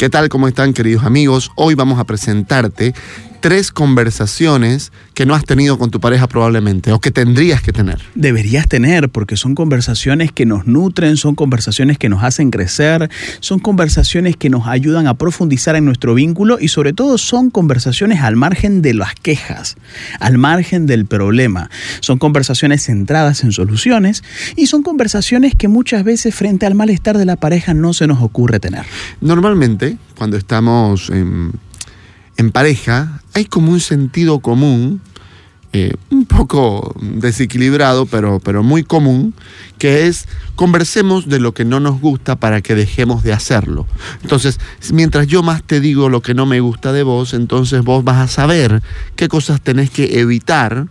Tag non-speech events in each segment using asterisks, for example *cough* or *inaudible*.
¿Qué tal? ¿Cómo están queridos amigos? Hoy vamos a presentarte tres conversaciones que no has tenido con tu pareja probablemente o que tendrías que tener. Deberías tener porque son conversaciones que nos nutren, son conversaciones que nos hacen crecer, son conversaciones que nos ayudan a profundizar en nuestro vínculo y sobre todo son conversaciones al margen de las quejas, al margen del problema. Son conversaciones centradas en soluciones y son conversaciones que muchas veces frente al malestar de la pareja no se nos ocurre tener. Normalmente, cuando estamos en en pareja hay como un sentido común, eh, un poco desequilibrado, pero, pero muy común, que es conversemos de lo que no nos gusta para que dejemos de hacerlo. Entonces, mientras yo más te digo lo que no me gusta de vos, entonces vos vas a saber qué cosas tenés que evitar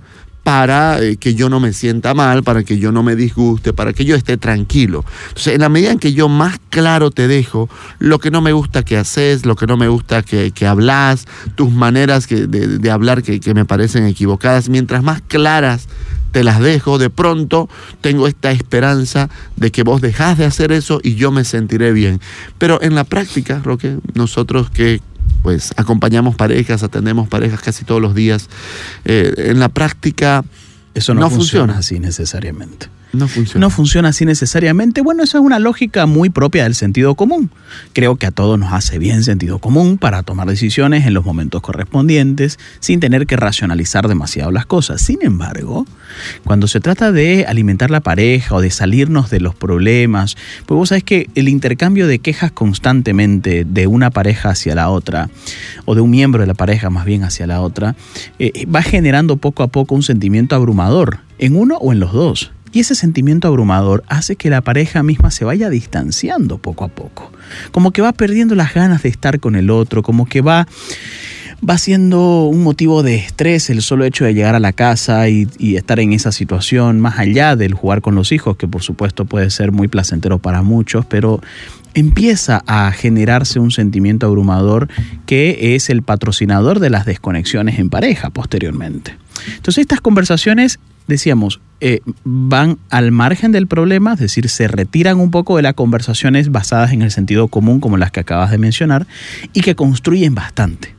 para eh, que yo no me sienta mal, para que yo no me disguste, para que yo esté tranquilo. Entonces, en la medida en que yo más claro te dejo lo que no me gusta que haces, lo que no me gusta que, que hablas, tus maneras de, hablar que, que me parecen equivocadas, mientras más claras te las dejo, de pronto tengo esta esperanza de que vos dejás de hacer eso y yo me sentiré bien. Pero en la práctica, Roque, nosotros que pues acompañamos parejas, atendemos parejas casi todos los días. Eh, en la práctica eso no, funciona así necesariamente. No funciona. No funciona así necesariamente. Bueno, eso es una lógica muy propia del sentido común. Creo que a todos nos hace bien sentido común para tomar decisiones en los momentos correspondientes sin tener que racionalizar demasiado las cosas. Sin embargo, cuando se trata de alimentar la pareja o de salirnos de los problemas, pues vos sabés que el intercambio de quejas constantemente de una pareja hacia la otra, o de un miembro de la pareja más bien hacia la otra, eh, va generando poco a poco un sentimiento abrumador en uno o en los dos. Y ese sentimiento abrumador hace que la pareja misma se vaya distanciando poco a poco. Como que va perdiendo las ganas de estar con el otro, como que va, va siendo un motivo de estrés el solo hecho de llegar a la casa y, y, estar en esa situación, más allá del jugar con los hijos, que por supuesto puede ser muy placentero para muchos, pero empieza a generarse un sentimiento abrumador que es el patrocinador de las desconexiones en pareja posteriormente. Entonces estas conversaciones decíamos, eh, van al margen del problema, es decir, se retiran un poco de las conversaciones basadas en el sentido común, como las que acabas de mencionar, y que construyen bastante.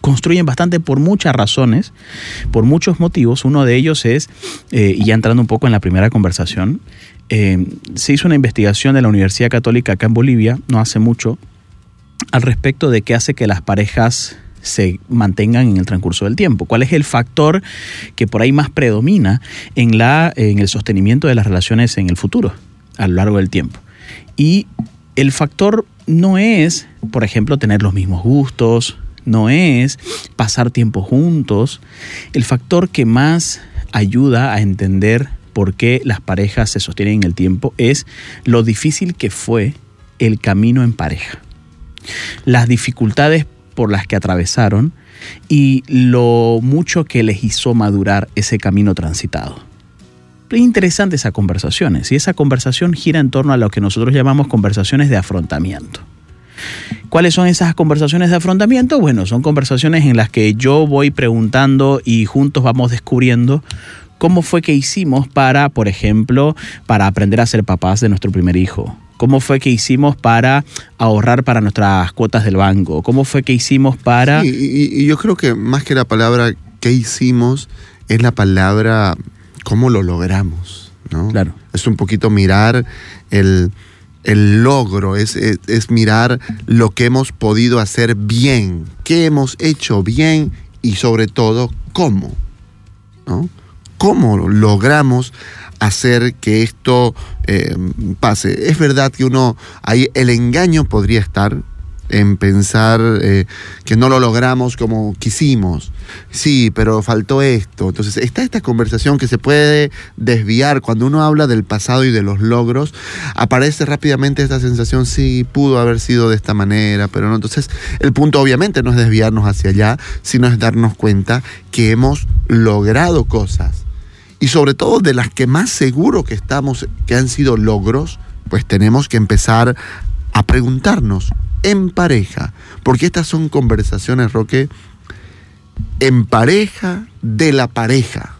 Construyen bastante por muchas razones, por muchos motivos. Uno de ellos es, eh, y ya entrando un poco en la primera conversación, eh, se hizo una investigación de la Universidad Católica acá en Bolivia, no hace mucho, al respecto de qué hace que las parejas se mantengan en el transcurso del tiempo? ¿Cuál es el factor que por ahí más predomina en, la, en el sostenimiento de las relaciones en el futuro, a lo largo del tiempo? Y el factor no es, por ejemplo, tener los mismos gustos, no es pasar tiempo juntos. El factor que más ayuda a entender por qué las parejas se sostienen en el tiempo es lo difícil que fue el camino en pareja. Las dificultades por las que atravesaron y lo mucho que les hizo madurar ese camino transitado. Es interesante esa conversación, y esa conversación gira en torno a lo que nosotros llamamos conversaciones de afrontamiento. ¿Cuáles son esas conversaciones de afrontamiento? Bueno, son conversaciones en las que yo voy preguntando y juntos vamos descubriendo cómo fue que hicimos para, por ejemplo, para aprender a ser papás de nuestro primer hijo ¿Cómo fue que hicimos para ahorrar para nuestras cuotas del banco? ¿Cómo fue que hicimos para...? y, yo creo que más que la palabra ¿qué hicimos? es la palabra ¿cómo lo logramos? ¿no? Claro. Es un poquito mirar el, logro, es, es, mirar lo que hemos podido hacer bien, qué hemos hecho bien y sobre todo cómo. ¿no? ¿Cómo logramos hacer que esto eh, pase. Es verdad que uno, ahí el engaño podría estar, en pensar eh, que no lo logramos como quisimos. Sí, pero faltó esto. Entonces está esta conversación que se puede desviar cuando uno habla del pasado y de los logros. Aparece rápidamente esta sensación, sí, pudo haber sido de esta manera, pero no. Entonces el punto obviamente no es desviarnos hacia allá, sino es darnos cuenta que hemos logrado cosas. Y sobre todo de las que más seguro que estamos, que han sido logros, pues tenemos que empezar a preguntarnos en pareja, porque estas son conversaciones, Roque, en pareja de la pareja.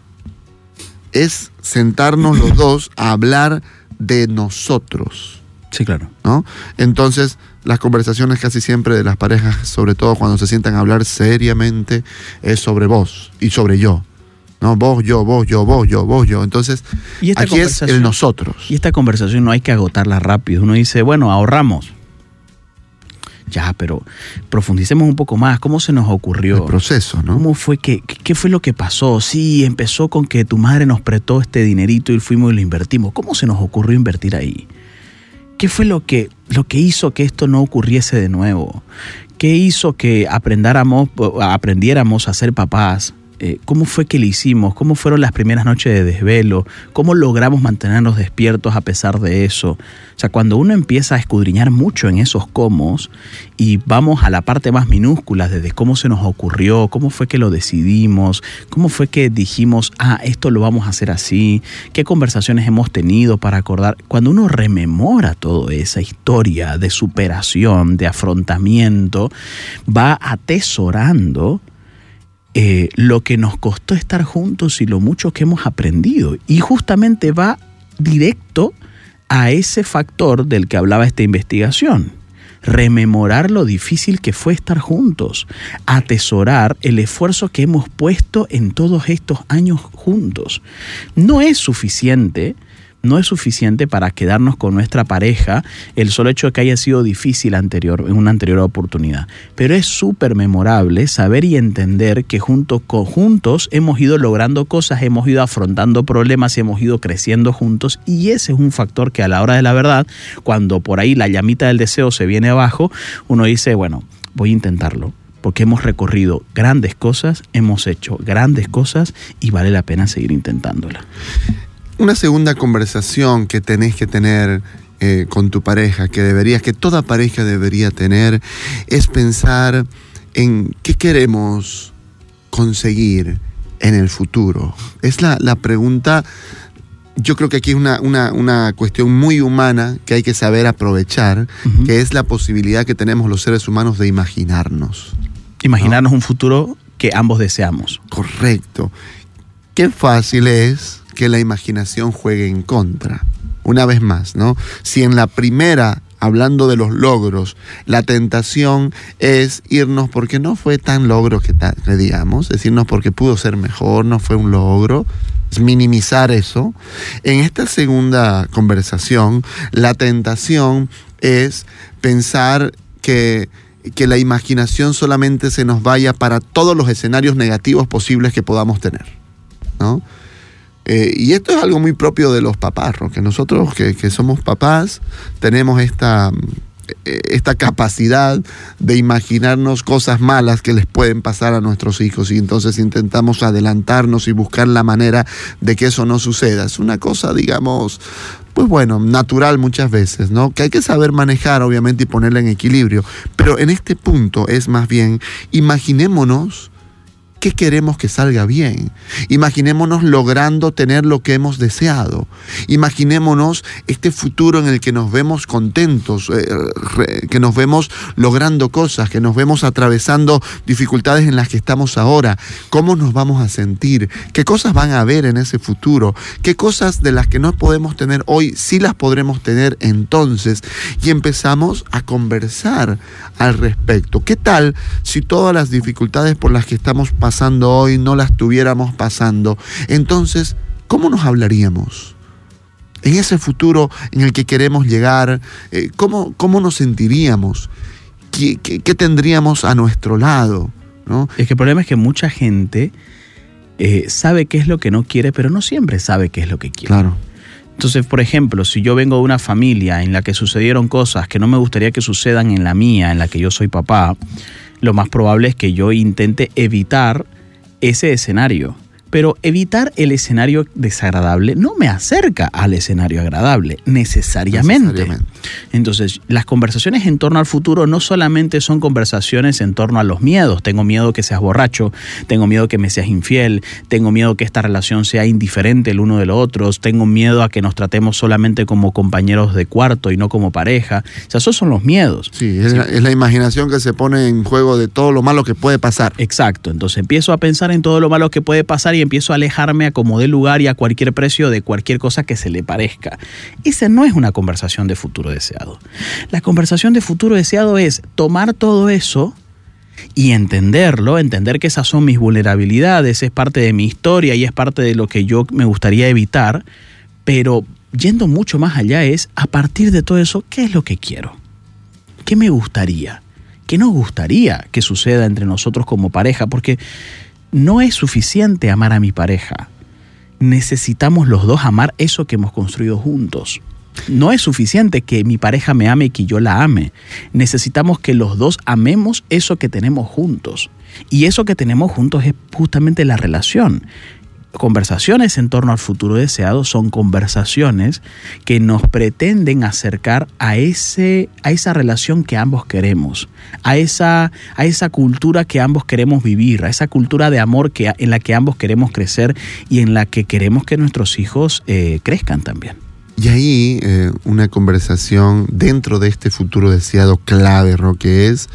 Es sentarnos los dos a hablar de nosotros. Sí, claro. ¿no? Entonces, las conversaciones casi siempre de las parejas, sobre todo cuando se sientan a hablar seriamente, es sobre vos y sobre yo. ¿No? Vos, yo, vos, yo, vos, yo, vos, yo. Entonces, aquí es el nosotros. Y esta conversación no hay que agotarla rápido. Uno dice, bueno, ahorramos. Ya, pero profundicemos un poco más. ¿Cómo se nos ocurrió? El proceso, ¿no? ¿Cómo fue que, qué fue lo que pasó? Sí, empezó con que tu madre nos prestó este dinerito y fuimos y lo invertimos. ¿Cómo se nos ocurrió invertir ahí? ¿Qué fue lo que, lo que hizo que esto no ocurriese de nuevo? ¿Qué hizo que aprendiéramos a ser papás? Eh, cómo fue que lo hicimos, cómo fueron las primeras noches de desvelo, cómo logramos mantenernos despiertos a pesar de eso. O sea, cuando uno empieza a escudriñar mucho en esos cómo y vamos a la parte más minúscula desde cómo se nos ocurrió, cómo fue que lo decidimos, cómo fue que dijimos, ah, esto lo vamos a hacer así, qué conversaciones hemos tenido para acordar. Cuando uno rememora toda esa historia de superación, de afrontamiento, va atesorando eh, lo que nos costó estar juntos y lo mucho que hemos aprendido. Y justamente va directo a ese factor del que hablaba esta investigación. Rememorar lo difícil que fue estar juntos, atesorar el esfuerzo que hemos puesto en todos estos años juntos. No es suficiente no es suficiente para quedarnos con nuestra pareja el solo hecho de que haya sido difícil anterior, en una anterior oportunidad. Pero es súper memorable saber y entender que juntos, juntos hemos ido logrando cosas, hemos ido afrontando problemas, hemos ido creciendo juntos y ese es un factor que a la hora de la verdad, cuando por ahí la llamita del deseo se viene abajo, uno dice, bueno, voy a intentarlo porque hemos recorrido grandes cosas, hemos hecho grandes cosas y vale la pena seguir intentándola. Una segunda conversación que tenés que tener eh, con tu pareja, que deberías, que toda pareja debería tener, es pensar en qué queremos conseguir en el futuro. Es la, pregunta, yo creo que aquí es una, cuestión muy humana que hay que saber aprovechar, que es la posibilidad que tenemos los seres humanos de imaginarnos. Imaginarnos un futuro que ambos deseamos. Correcto. Qué fácil es que la imaginación juegue en contra. Una vez más, ¿no? Si en la primera, hablando de los logros, la tentación es irnos porque no fue tan logro que, que digamos, decirnos porque pudo ser mejor, no fue un logro, es minimizar eso. En esta segunda conversación, la tentación es pensar que que la imaginación solamente se nos vaya para todos los escenarios negativos posibles que podamos tener. ¿no? Eh, y esto es algo muy propio de los papás, que nosotros que, somos papás tenemos esta, eh, esta capacidad de imaginarnos cosas malas que les pueden pasar a nuestros hijos y entonces intentamos adelantarnos y buscar la manera de que eso no suceda. Es una cosa, digamos, pues bueno, natural muchas veces, ¿no? Que hay que saber manejar, obviamente, y ponerla en equilibrio. Pero en este punto es más bien, imaginémonos qué queremos que salga bien. Imaginémonos logrando tener lo que hemos deseado. Imaginémonos este futuro en el que nos vemos contentos, eh, que nos vemos logrando cosas, que nos vemos atravesando dificultades en las que estamos ahora. ¿Cómo nos vamos a sentir? ¿Qué cosas van a haber en ese futuro? ¿Qué cosas de las que no podemos tener hoy sí las podremos tener entonces? Y empezamos a conversar al respecto. ¿Qué tal si todas las dificultades por las que estamos pasando pasando hoy no la estuviéramos pasando, entonces, ¿cómo nos hablaríamos? En ese futuro en el que queremos llegar, eh, ¿cómo, ¿cómo, nos sentiríamos? ¿Qué, tendríamos a nuestro lado? ¿no? Es que el problema es que mucha gente eh, sabe qué es lo que no quiere, pero no siempre sabe qué es lo que quiere. Claro. Entonces, por ejemplo, si yo vengo de una familia en la que sucedieron cosas que no me gustaría que sucedan en la mía, en la que yo soy papá, lo más probable es que yo intente evitar ese escenario. Pero evitar el escenario desagradable no me acerca al escenario agradable, necesariamente. Necesariamente. Entonces, las conversaciones en torno al futuro no solamente son conversaciones en torno a los miedos. Tengo miedo que seas borracho, tengo miedo que me seas infiel, tengo miedo que esta relación sea indiferente el uno de los otros, tengo miedo a que nos tratemos solamente como compañeros de cuarto y no como pareja. O sea, esos son los miedos. Sí, es, La, es la imaginación que se pone en juego de todo lo malo que puede pasar. Exacto, entonces empiezo a pensar en todo lo malo que puede pasar y empiezo a alejarme a como de lugar y a cualquier precio de cualquier cosa que se le parezca. Esa no es una conversación de futuro deseado. La conversación de futuro deseado es tomar todo eso y entenderlo, entender que esas son mis vulnerabilidades, es parte de mi historia y es parte de lo que yo me gustaría evitar, pero yendo mucho más allá es, a partir de todo eso, ¿qué es lo que quiero? ¿Qué me gustaría? ¿Qué nos gustaría que suceda entre nosotros como pareja? Porque no es suficiente amar a mi pareja. Necesitamos los dos amar eso que hemos construido juntos. No es suficiente que mi pareja me ame y que yo la ame. Necesitamos que los dos amemos eso que tenemos juntos. Y eso que tenemos juntos es justamente la relación. Conversaciones en torno al futuro deseado son conversaciones que nos pretenden acercar a, ese, a esa relación que ambos queremos, a esa, a esa cultura que ambos queremos vivir, a esa cultura de amor que, en la que ambos queremos crecer y en la que queremos que nuestros hijos eh, crezcan también. Y ahí eh, una conversación dentro de este futuro deseado clave, Roque, es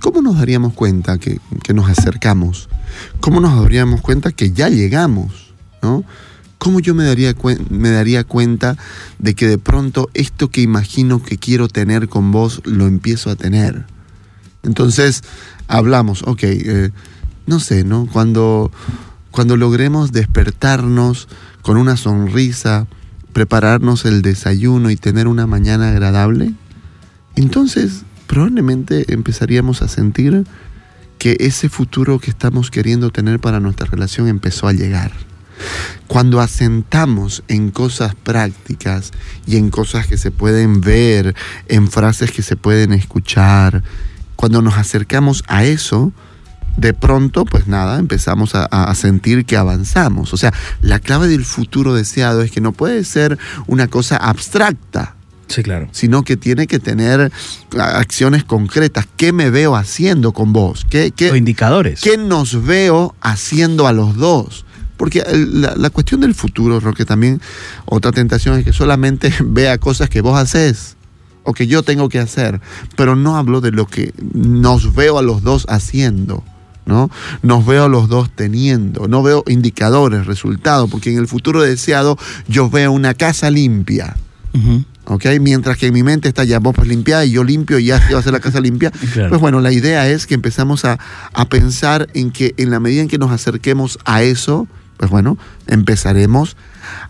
cómo nos daríamos cuenta que, nos acercamos, cómo nos daríamos cuenta que ya llegamos, ¿no? ¿Cómo yo me daría, me daría cuenta de que de pronto esto que imagino que quiero tener con vos lo empiezo a tener? Entonces hablamos, ok, eh, no sé, ¿no? Cuando, cuando logremos despertarnos con una sonrisa, prepararnos el desayuno y tener una mañana agradable, entonces probablemente empezaríamos a sentir que ese futuro que estamos queriendo tener para nuestra relación empezó a llegar. Cuando asentamos en cosas prácticas y en cosas que se pueden ver, en frases que se pueden escuchar, cuando nos acercamos a eso, de pronto, pues nada, empezamos a, a, sentir que avanzamos. O sea, la clave del futuro deseado es que no puede ser una cosa abstracta. Sí, claro. Sino que tiene que tener acciones concretas. ¿Qué me veo haciendo con vos? ¿Qué, qué, o indicadores. ¿Qué nos veo haciendo a los dos? Porque la, la, cuestión del futuro, Roque, también otra tentación es que solamente *laughs* vea cosas que vos haces o que yo tengo que hacer, pero no hablo de lo que nos veo a los dos haciendo. ¿no? Nos veo los dos teniendo, no veo indicadores, resultados, porque en el futuro deseado yo veo una casa limpia. Uh -huh. ¿Ok? Mientras que en mi mente está ya vos pues y yo limpio y ya se va a hacer la casa limpia. *laughs* Claro. Pues bueno, la idea es que empezamos a, a, pensar en que en la medida en que nos acerquemos a eso, pues bueno, empezaremos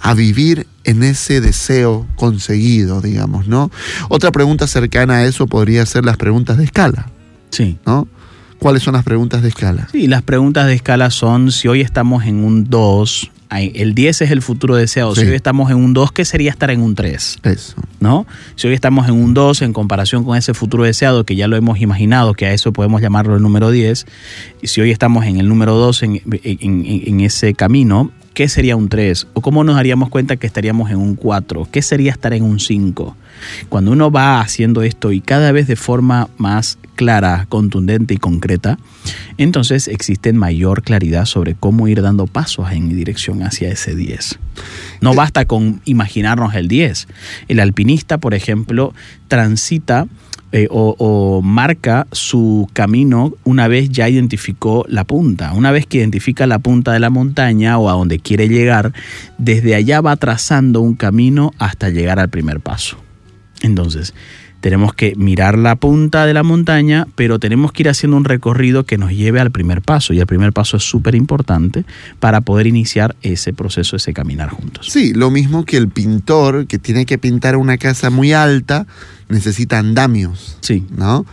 a vivir en ese deseo conseguido, digamos, ¿no? Otra pregunta cercana a eso podría ser las preguntas de escala. Sí. ¿No? ¿Cuáles son las preguntas de escala? Sí, las preguntas de escala son si hoy estamos en un 2, el 10 es el futuro deseado, sí. si hoy estamos en un 2, ¿qué sería estar en un 3? Eso. ¿No? Si hoy estamos en un 2 en comparación con ese futuro deseado, que ya lo hemos imaginado, que a eso podemos llamarlo el número 10, y si hoy estamos en el número 2 en, en, en ese camino, ¿qué sería un 3? ¿O cómo nos daríamos cuenta que estaríamos en un 4? ¿Qué sería estar en un 5? Cuando uno va haciendo esto y cada vez de forma más clara, contundente y concreta, entonces existe mayor claridad sobre cómo ir dando pasos en dirección hacia ese 10. No basta con imaginarnos el 10. El alpinista, por ejemplo, transita eh, o, o, marca su camino una vez ya identificó la punta. Una vez que identifica la punta de la montaña o a donde quiere llegar, desde allá va trazando un camino hasta llegar al primer paso. Entonces, tenemos que mirar la punta de la montaña, pero tenemos que ir haciendo un recorrido que nos lleve al primer paso. Y el primer paso es súper importante para poder iniciar ese proceso, ese caminar juntos. Sí, lo mismo que el pintor que tiene que pintar una casa muy alta, necesita andamios. Sí. ¿No?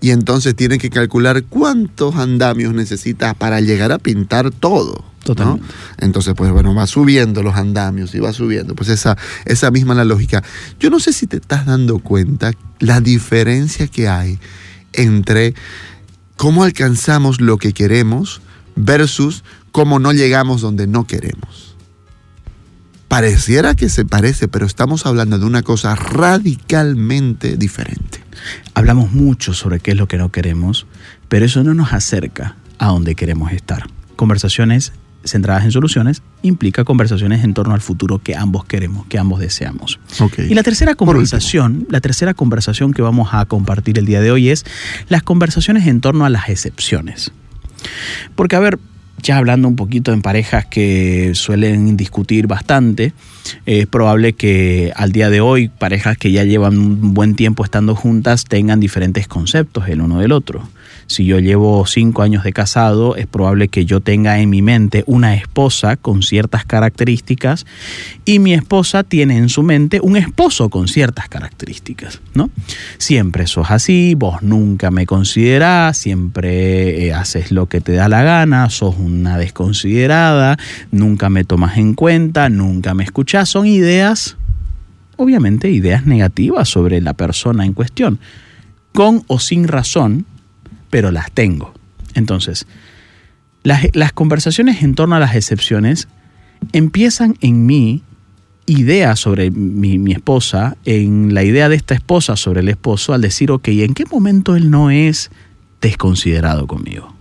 Y entonces tiene que calcular cuántos andamios necesita para llegar a pintar todo. Totalmente. Entonces, pues bueno, va subiendo los andamios y va subiendo. Pues esa, esa misma la lógica. Yo no sé si te estás dando cuenta la diferencia que hay entre cómo alcanzamos lo que queremos versus cómo no llegamos donde no queremos. Pareciera que se parece, pero estamos hablando de una cosa radicalmente diferente. Hablamos mucho sobre qué es lo que no queremos, pero eso no nos acerca a donde queremos estar. Conversaciones centradas en soluciones implica conversaciones en torno al futuro que ambos queremos, que ambos deseamos. Okay. Y la tercera conversación, la tercera conversación que vamos a compartir el día de hoy es las conversaciones en torno a las excepciones. Porque a ver, ya hablando un poquito en parejas que suelen discutir bastante, es probable que al día de hoy parejas que ya llevan un buen tiempo estando juntas tengan diferentes conceptos el uno del otro. Si yo llevo cinco años de casado, es probable que yo tenga en mi mente una esposa con ciertas características y mi esposa tiene en su mente un esposo con ciertas características, ¿no? Siempre sos así, vos nunca me considerás, siempre eh, haces lo que te da la gana, sos una desconsiderada, nunca me tomas en cuenta, nunca me escuchás. Son ideas, obviamente, ideas negativas sobre la persona en cuestión, con o sin razón pero las tengo. Entonces, las, las, conversaciones en torno a las excepciones empiezan en mí idea sobre mi, mi, esposa, en la idea de esta esposa sobre el esposo, al decir, ok, ¿en qué momento él no es desconsiderado conmigo?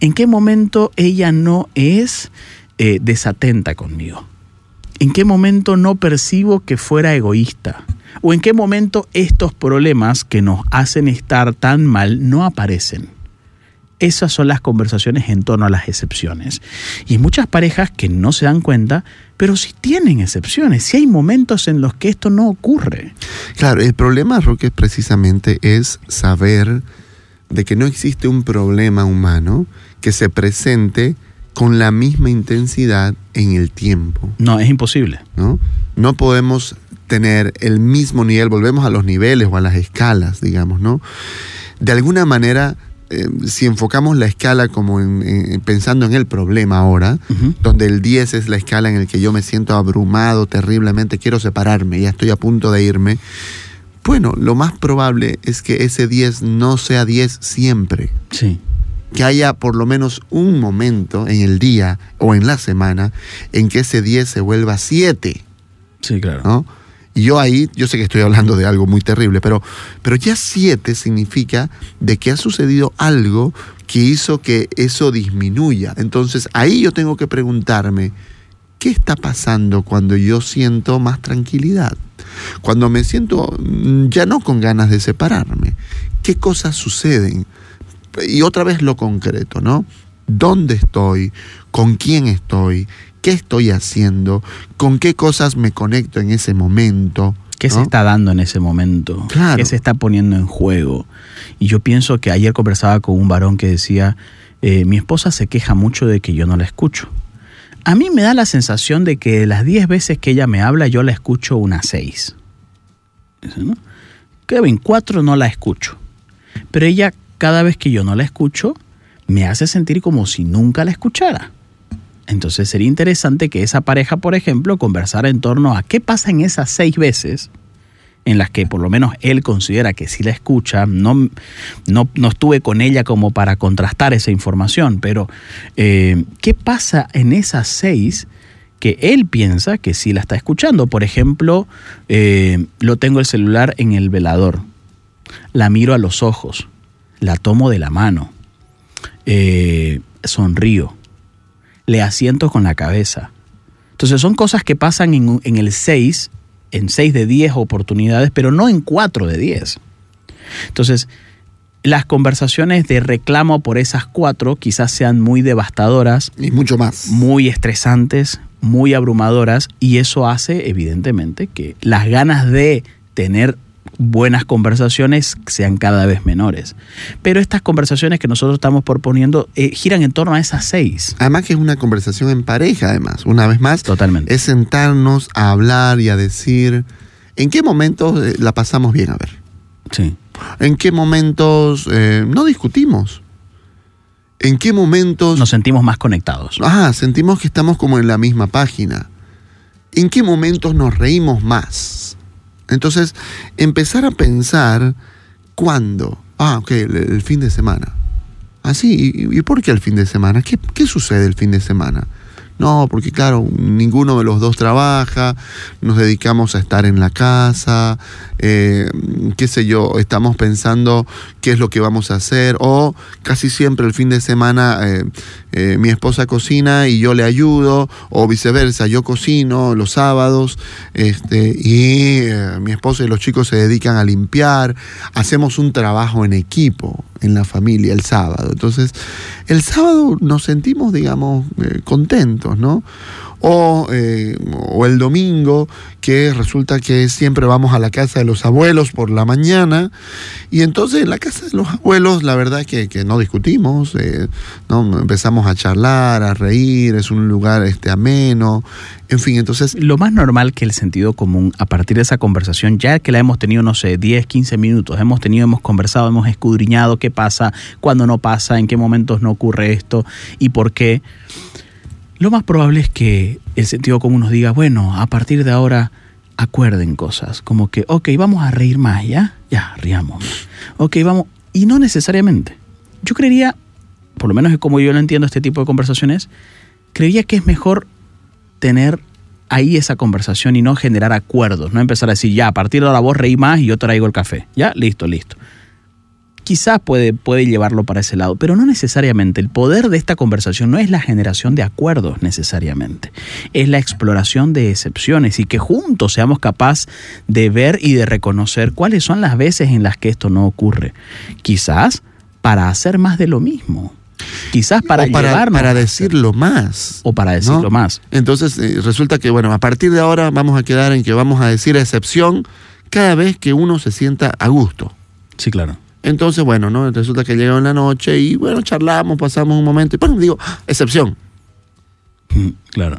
¿En qué momento ella no es eh, desatenta conmigo? ¿En qué momento no percibo que fuera egoísta? ¿O en qué momento estos problemas que nos hacen estar tan mal no aparecen? Esas son las conversaciones en torno a las excepciones. Y hay muchas parejas que no se dan cuenta, pero sí tienen excepciones, sí hay momentos en los que esto no ocurre. Claro, el problema, Roque, precisamente es saber de que no existe un problema humano que se presente con la misma intensidad en el tiempo. No, es imposible. No, no podemos tener el mismo nivel, volvemos a los niveles o a las escalas, digamos, ¿no? De alguna manera, eh, si enfocamos la escala como en, en, pensando en el problema ahora, uh -huh. donde el 10 es la escala en la que yo me siento abrumado terriblemente, quiero separarme, ya estoy a punto de irme, bueno, lo más probable es que ese 10 no sea 10 siempre. Sí que haya por lo menos un momento en el día o en la semana en que ese 10 se vuelva 7. Sí, claro. ¿no? Y yo ahí, yo sé que estoy hablando de algo muy terrible, pero, pero ya 7 significa de que ha sucedido algo que hizo que eso disminuya. Entonces ahí yo tengo que preguntarme, ¿qué está pasando cuando yo siento más tranquilidad? Cuando me siento ya no con ganas de separarme. ¿Qué cosas suceden? y otra vez lo concreto, ¿no? ¿Dónde estoy? ¿Con quién estoy? ¿Qué estoy haciendo? ¿Con qué cosas me conecto en ese momento? ¿Qué ¿no? se está dando en ese momento? Claro. ¿Qué se está poniendo en juego? Y yo pienso que ayer conversaba con un varón que decía, eh, mi esposa se queja mucho de que yo no la escucho. A mí me da la sensación de que de las 10 veces que ella me habla, yo la escucho unas 6. ¿no? Kevin, cuatro no la escucho. Pero ella cada vez que yo no la escucho, me hace sentir como si nunca la escuchara. Entonces sería interesante que esa pareja, por ejemplo, conversara en torno a qué pasa en esas seis veces en las que por lo menos él considera que sí la escucha. No, no, no estuve con ella como para contrastar esa información, pero eh, ¿qué pasa en esas seis que él piensa que sí la está escuchando? Por ejemplo, eh, lo tengo el celular en el velador, la miro a los ojos la tomo de la mano, eh, sonrío, le asiento con la cabeza. Entonces son cosas que pasan en, en el 6, en 6 de 10 oportunidades, pero no en 4 de 10. Entonces, las conversaciones de reclamo por esas cuatro quizás sean muy devastadoras. Y mucho más. Muy estresantes, muy abrumadoras, y eso hace, evidentemente, que las ganas de tener buenas conversaciones sean cada vez menores. Pero estas conversaciones que nosotros estamos proponiendo eh, giran en torno a esas seis. Además que es una conversación en pareja, además. Una vez más, Totalmente. es sentarnos a hablar y a decir en qué momentos eh, la pasamos bien, a ver. Sí. En qué momentos eh, no discutimos. ¿En qué momentos nos sentimos más conectados? Ah, sentimos que estamos como en la misma página. ¿En qué momentos nos reímos más? Entonces, empezar a pensar cuándo. Ah, ok, el, fin de semana. Ah, sí, ¿y, y por qué el fin de semana? ¿Qué, ¿Qué sucede el fin de semana? No, porque claro, ninguno de los dos trabaja, nos dedicamos a estar en la casa, eh, qué sé yo, estamos pensando qué es lo que vamos a hacer, o casi siempre el fin de semana eh, eh, mi esposa cocina y yo le ayudo, o viceversa, yo cocino los sábados este, y mi esposa y los chicos se dedican a limpiar, hacemos un trabajo en equipo en la familia el sábado. Entonces, el sábado nos sentimos, digamos, eh, contentos, ¿no? O, eh, o, el domingo, que resulta que siempre vamos a la casa de los abuelos por la mañana, y entonces en la casa de los abuelos, la verdad que, que no discutimos, eh, ¿no? empezamos a charlar, a reír, es un lugar este, ameno, en fin, entonces... Lo más normal que el sentido común, a partir de esa conversación, ya que la hemos tenido, no sé, 10, 15 minutos, hemos tenido, hemos conversado, hemos escudriñado qué pasa, cuándo no pasa, en qué momentos no ocurre esto y por qué lo más probable es que el sentido común nos diga, bueno, a partir de ahora acuerden cosas, como que, ok, vamos a reír más, ¿ya? Ya, riamos. Ok, vamos. Y no necesariamente. Yo creería, por lo menos es como yo lo entiendo este tipo de conversaciones, creería que es mejor tener ahí esa conversación y no generar acuerdos, no empezar a decir, ya, a partir de ahora vos reí más y yo traigo el café. Ya, listo, listo quizás puede, puede llevarlo para ese lado, pero no necesariamente. El poder de esta conversación no es la generación de acuerdos necesariamente, es la exploración de excepciones y que juntos seamos capaces de ver y de reconocer cuáles son las veces en las que esto no ocurre. Quizás para hacer más de lo mismo. Quizás para, o para, llevarnos para decirlo más. O para decirlo ¿no? más. Entonces eh, resulta que, bueno, a partir de ahora vamos a quedar en que vamos a decir excepción cada vez que uno se sienta a gusto. Sí, claro. Entonces, bueno, ¿no? Resulta que llega en la noche y, bueno, charlamos, pasamos un momento y, bueno, digo, excepción. Claro.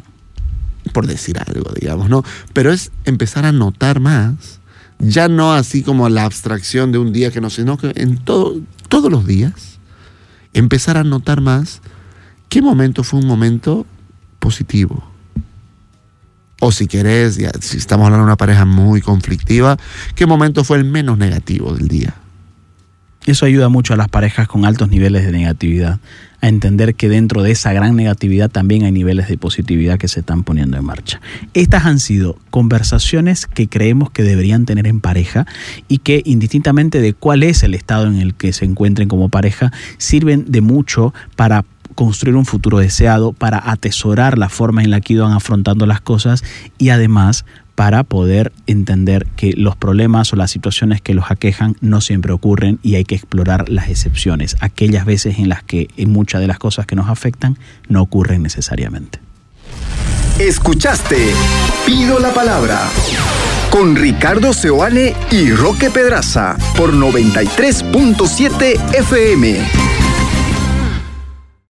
Por decir algo, digamos, ¿no? Pero es empezar a notar más, ya no así como la abstracción de un día que no, sino que en todo, todos los días, empezar a notar más qué momento fue un momento positivo. O si querés, ya, si estamos hablando de una pareja muy conflictiva, qué momento fue el menos negativo del día. Eso ayuda mucho a las parejas con altos niveles de negatividad a entender que dentro de esa gran negatividad también hay niveles de positividad que se están poniendo en marcha. Estas han sido conversaciones que creemos que deberían tener en pareja y que indistintamente de cuál es el estado en el que se encuentren como pareja, sirven de mucho para construir un futuro deseado, para atesorar la forma en la que iban afrontando las cosas y además para poder entender que los problemas o las situaciones que los aquejan no siempre ocurren y hay que explorar las excepciones, aquellas veces en las que muchas de las cosas que nos afectan no ocurren necesariamente. Escuchaste Pido la Palabra con Ricardo Seoane y Roque Pedraza por 93.7 FM.